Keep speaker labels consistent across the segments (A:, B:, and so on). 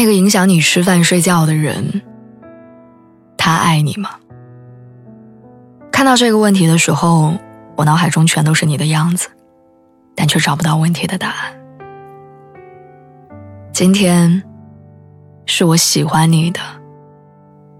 A: 那个影响你吃饭睡觉的人，他爱你吗？看到这个问题的时候，我脑海中全都是你的样子，但却找不到问题的答案。今天是我喜欢你的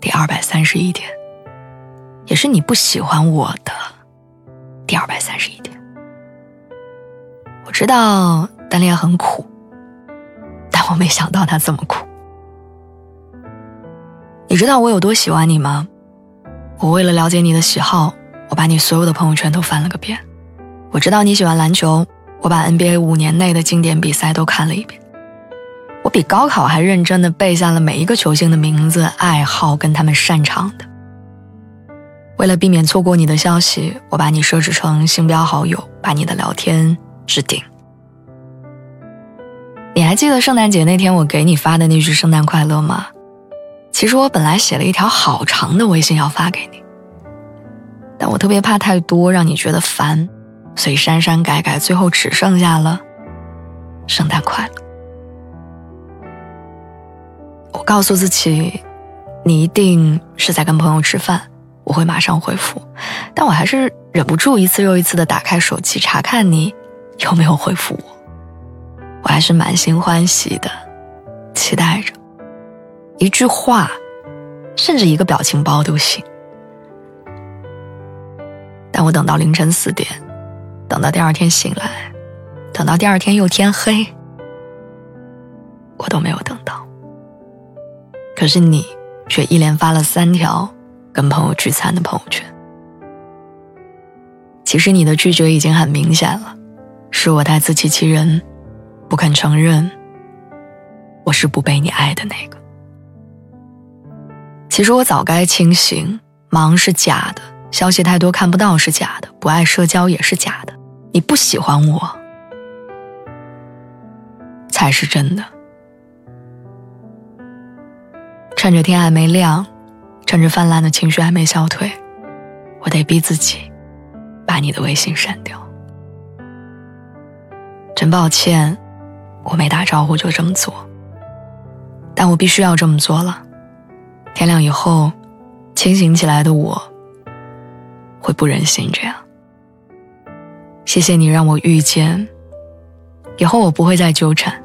A: 第二百三十一天，也是你不喜欢我的第二百三十一天。我知道单恋很苦，但我没想到他这么苦。你知道我有多喜欢你吗？我为了了解你的喜好，我把你所有的朋友圈都翻了个遍。我知道你喜欢篮球，我把 NBA 五年内的经典比赛都看了一遍。我比高考还认真的背下了每一个球星的名字、爱好跟他们擅长的。为了避免错过你的消息，我把你设置成星标好友，把你的聊天置顶。你还记得圣诞节那天我给你发的那句“圣诞快乐”吗？其实我本来写了一条好长的微信要发给你，但我特别怕太多让你觉得烦，所以删删改改，最后只剩下了“圣诞快乐”。我告诉自己，你一定是在跟朋友吃饭，我会马上回复，但我还是忍不住一次又一次的打开手机查看你有没有回复我，我还是满心欢喜的期待着。一句话，甚至一个表情包都行。但我等到凌晨四点，等到第二天醒来，等到第二天又天黑，我都没有等到。可是你却一连发了三条跟朋友聚餐的朋友圈。其实你的拒绝已经很明显了，是我太自欺欺人，不肯承认我是不被你爱的那个。其实我早该清醒，忙是假的，消息太多看不到是假的，不爱社交也是假的，你不喜欢我才是真的。趁着天还没亮，趁着泛滥的情绪还没消退，我得逼自己把你的微信删掉。真抱歉，我没打招呼就这么做，但我必须要这么做了。天亮以后，清醒起来的我，会不忍心这样。谢谢你让我遇见，以后我不会再纠缠，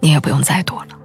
A: 你也不用再躲了。